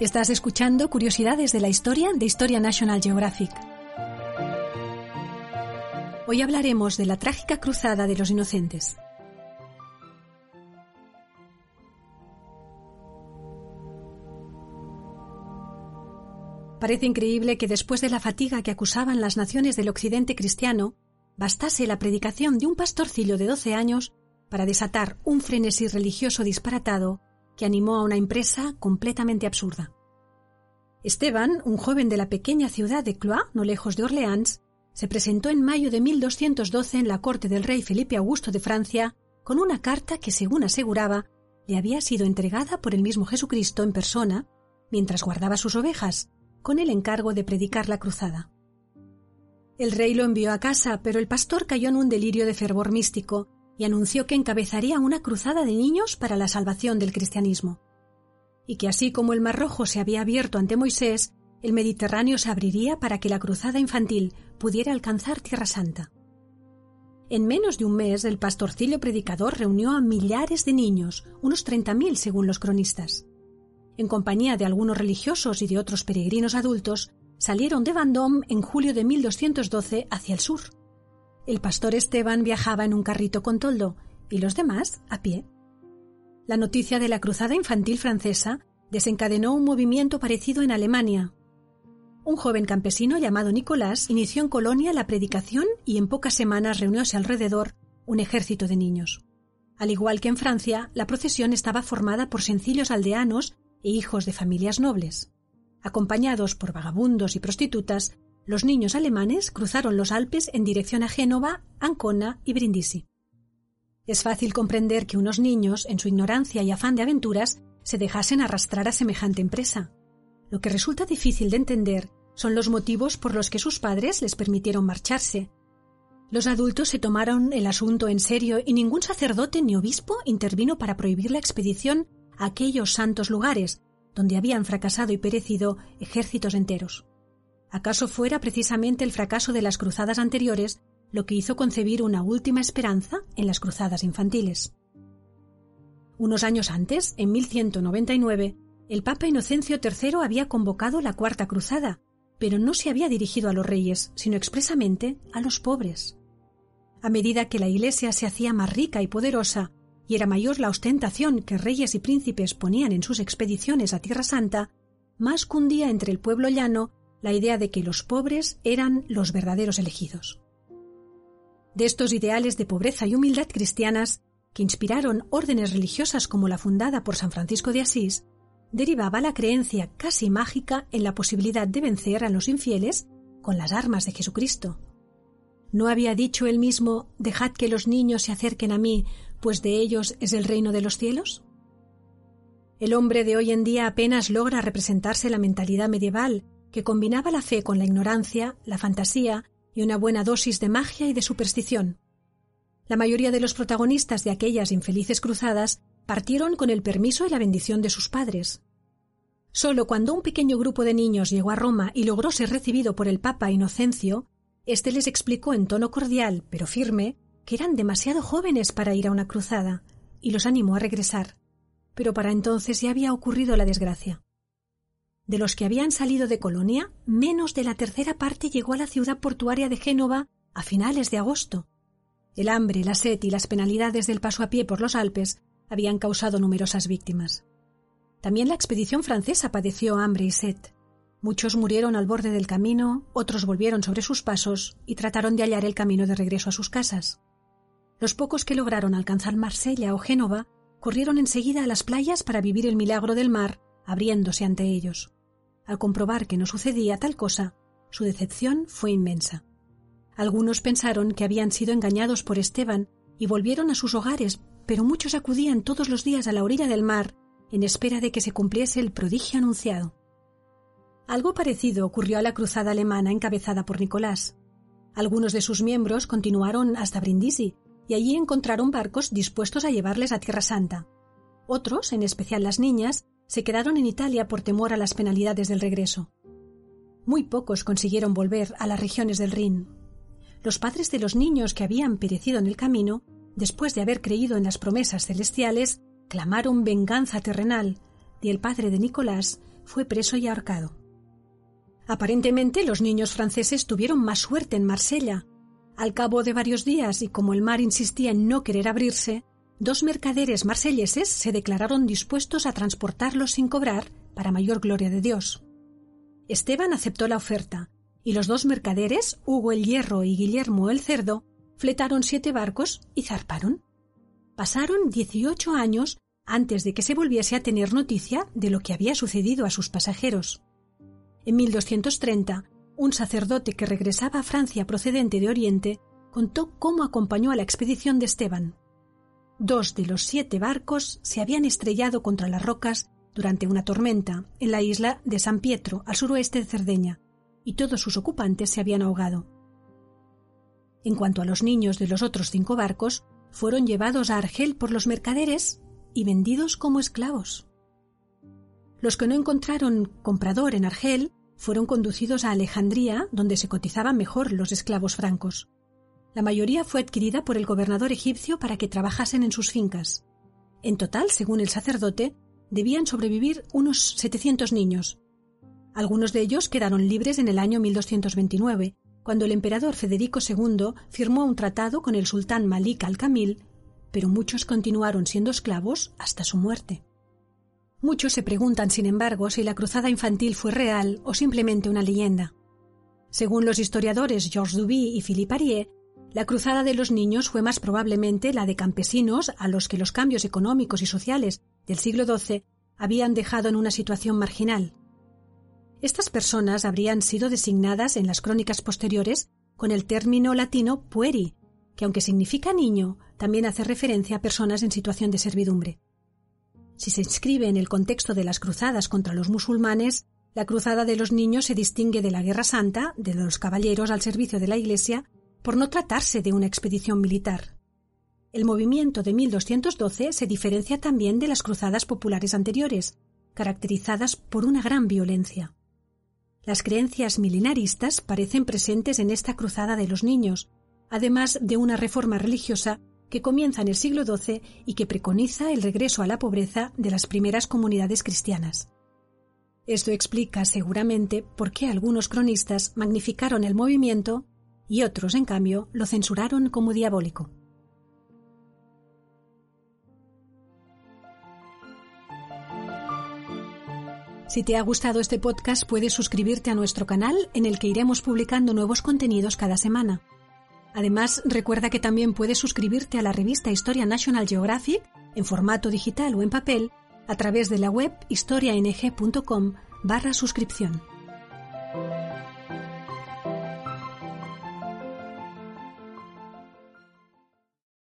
Estás escuchando Curiosidades de la Historia de Historia National Geographic. Hoy hablaremos de la trágica Cruzada de los Inocentes. Parece increíble que después de la fatiga que acusaban las naciones del occidente cristiano, bastase la predicación de un pastorcillo de doce años para desatar un frenesí religioso disparatado que animó a una empresa completamente absurda. Esteban, un joven de la pequeña ciudad de Cloix, no lejos de Orleans, se presentó en mayo de 1212 en la corte del rey Felipe Augusto de Francia con una carta que, según aseguraba, le había sido entregada por el mismo Jesucristo en persona mientras guardaba sus ovejas, con el encargo de predicar la cruzada. El rey lo envió a casa, pero el pastor cayó en un delirio de fervor místico y anunció que encabezaría una cruzada de niños para la salvación del cristianismo, y que así como el Mar Rojo se había abierto ante Moisés, el Mediterráneo se abriría para que la cruzada infantil pudiera alcanzar Tierra Santa. En menos de un mes, el pastorcillo predicador reunió a millares de niños, unos treinta mil según los cronistas. En compañía de algunos religiosos y de otros peregrinos adultos, salieron de Vendôme en julio de 1212 hacia el sur. El pastor Esteban viajaba en un carrito con toldo y los demás a pie. La noticia de la cruzada infantil francesa desencadenó un movimiento parecido en Alemania. Un joven campesino llamado Nicolás inició en Colonia la predicación y en pocas semanas reunióse alrededor un ejército de niños. Al igual que en Francia, la procesión estaba formada por sencillos aldeanos e hijos de familias nobles. Acompañados por vagabundos y prostitutas, los niños alemanes cruzaron los Alpes en dirección a Génova, Ancona y Brindisi. Es fácil comprender que unos niños, en su ignorancia y afán de aventuras, se dejasen arrastrar a semejante empresa. Lo que resulta difícil de entender son los motivos por los que sus padres les permitieron marcharse. Los adultos se tomaron el asunto en serio y ningún sacerdote ni obispo intervino para prohibir la expedición a aquellos santos lugares donde habían fracasado y perecido ejércitos enteros. ¿Acaso fuera precisamente el fracaso de las cruzadas anteriores lo que hizo concebir una última esperanza en las cruzadas infantiles? Unos años antes, en 1199, el Papa Inocencio III había convocado la Cuarta Cruzada, pero no se había dirigido a los reyes, sino expresamente a los pobres. A medida que la Iglesia se hacía más rica y poderosa, y era mayor la ostentación que reyes y príncipes ponían en sus expediciones a Tierra Santa, más cundía entre el pueblo llano la idea de que los pobres eran los verdaderos elegidos. De estos ideales de pobreza y humildad cristianas, que inspiraron órdenes religiosas como la fundada por San Francisco de Asís, derivaba la creencia casi mágica en la posibilidad de vencer a los infieles con las armas de Jesucristo. ¿No había dicho él mismo Dejad que los niños se acerquen a mí, pues de ellos es el reino de los cielos? El hombre de hoy en día apenas logra representarse la mentalidad medieval que combinaba la fe con la ignorancia, la fantasía y una buena dosis de magia y de superstición. La mayoría de los protagonistas de aquellas infelices cruzadas partieron con el permiso y la bendición de sus padres. Solo cuando un pequeño grupo de niños llegó a Roma y logró ser recibido por el Papa Inocencio, éste les explicó en tono cordial pero firme que eran demasiado jóvenes para ir a una cruzada, y los animó a regresar. Pero para entonces ya había ocurrido la desgracia. De los que habían salido de Colonia, menos de la tercera parte llegó a la ciudad portuaria de Génova a finales de agosto. El hambre, la sed y las penalidades del paso a pie por los Alpes habían causado numerosas víctimas. También la expedición francesa padeció hambre y sed. Muchos murieron al borde del camino, otros volvieron sobre sus pasos y trataron de hallar el camino de regreso a sus casas. Los pocos que lograron alcanzar Marsella o Génova corrieron enseguida a las playas para vivir el milagro del mar abriéndose ante ellos. Al comprobar que no sucedía tal cosa, su decepción fue inmensa. Algunos pensaron que habían sido engañados por Esteban y volvieron a sus hogares, pero muchos acudían todos los días a la orilla del mar en espera de que se cumpliese el prodigio anunciado. Algo parecido ocurrió a la cruzada alemana encabezada por Nicolás. Algunos de sus miembros continuaron hasta Brindisi y allí encontraron barcos dispuestos a llevarles a Tierra Santa. Otros, en especial las niñas, se quedaron en Italia por temor a las penalidades del regreso. Muy pocos consiguieron volver a las regiones del Rin. Los padres de los niños que habían perecido en el camino, después de haber creído en las promesas celestiales, clamaron venganza terrenal, y el padre de Nicolás fue preso y ahorcado. Aparentemente los niños franceses tuvieron más suerte en Marsella. Al cabo de varios días y como el mar insistía en no querer abrirse, dos mercaderes marselleses se declararon dispuestos a transportarlos sin cobrar para mayor gloria de Dios. Esteban aceptó la oferta, y los dos mercaderes, Hugo el Hierro y Guillermo el Cerdo, fletaron siete barcos y zarparon. Pasaron dieciocho años antes de que se volviese a tener noticia de lo que había sucedido a sus pasajeros. En 1230, un sacerdote que regresaba a Francia procedente de Oriente contó cómo acompañó a la expedición de Esteban. Dos de los siete barcos se habían estrellado contra las rocas durante una tormenta en la isla de San Pietro, al suroeste de Cerdeña, y todos sus ocupantes se habían ahogado. En cuanto a los niños de los otros cinco barcos, fueron llevados a Argel por los mercaderes y vendidos como esclavos. Los que no encontraron comprador en Argel fueron conducidos a Alejandría, donde se cotizaban mejor los esclavos francos. La mayoría fue adquirida por el gobernador egipcio para que trabajasen en sus fincas. En total, según el sacerdote, debían sobrevivir unos 700 niños. Algunos de ellos quedaron libres en el año 1229, cuando el emperador Federico II firmó un tratado con el sultán Malik al-Kamil, pero muchos continuaron siendo esclavos hasta su muerte. Muchos se preguntan, sin embargo, si la cruzada infantil fue real o simplemente una leyenda. Según los historiadores Georges Duby y Philippe Arié, la cruzada de los niños fue más probablemente la de campesinos a los que los cambios económicos y sociales del siglo XII habían dejado en una situación marginal. Estas personas habrían sido designadas en las crónicas posteriores con el término latino pueri, que aunque significa niño, también hace referencia a personas en situación de servidumbre. Si se inscribe en el contexto de las cruzadas contra los musulmanes, la cruzada de los niños se distingue de la Guerra Santa, de los caballeros al servicio de la Iglesia, por no tratarse de una expedición militar. El movimiento de 1212 se diferencia también de las cruzadas populares anteriores, caracterizadas por una gran violencia. Las creencias milenaristas parecen presentes en esta cruzada de los niños, además de una reforma religiosa que comienza en el siglo XII y que preconiza el regreso a la pobreza de las primeras comunidades cristianas. Esto explica seguramente por qué algunos cronistas magnificaron el movimiento y otros, en cambio, lo censuraron como diabólico. Si te ha gustado este podcast, puedes suscribirte a nuestro canal en el que iremos publicando nuevos contenidos cada semana. Además, recuerda que también puedes suscribirte a la revista Historia National Geographic en formato digital o en papel a través de la web historiang.com barra suscripción.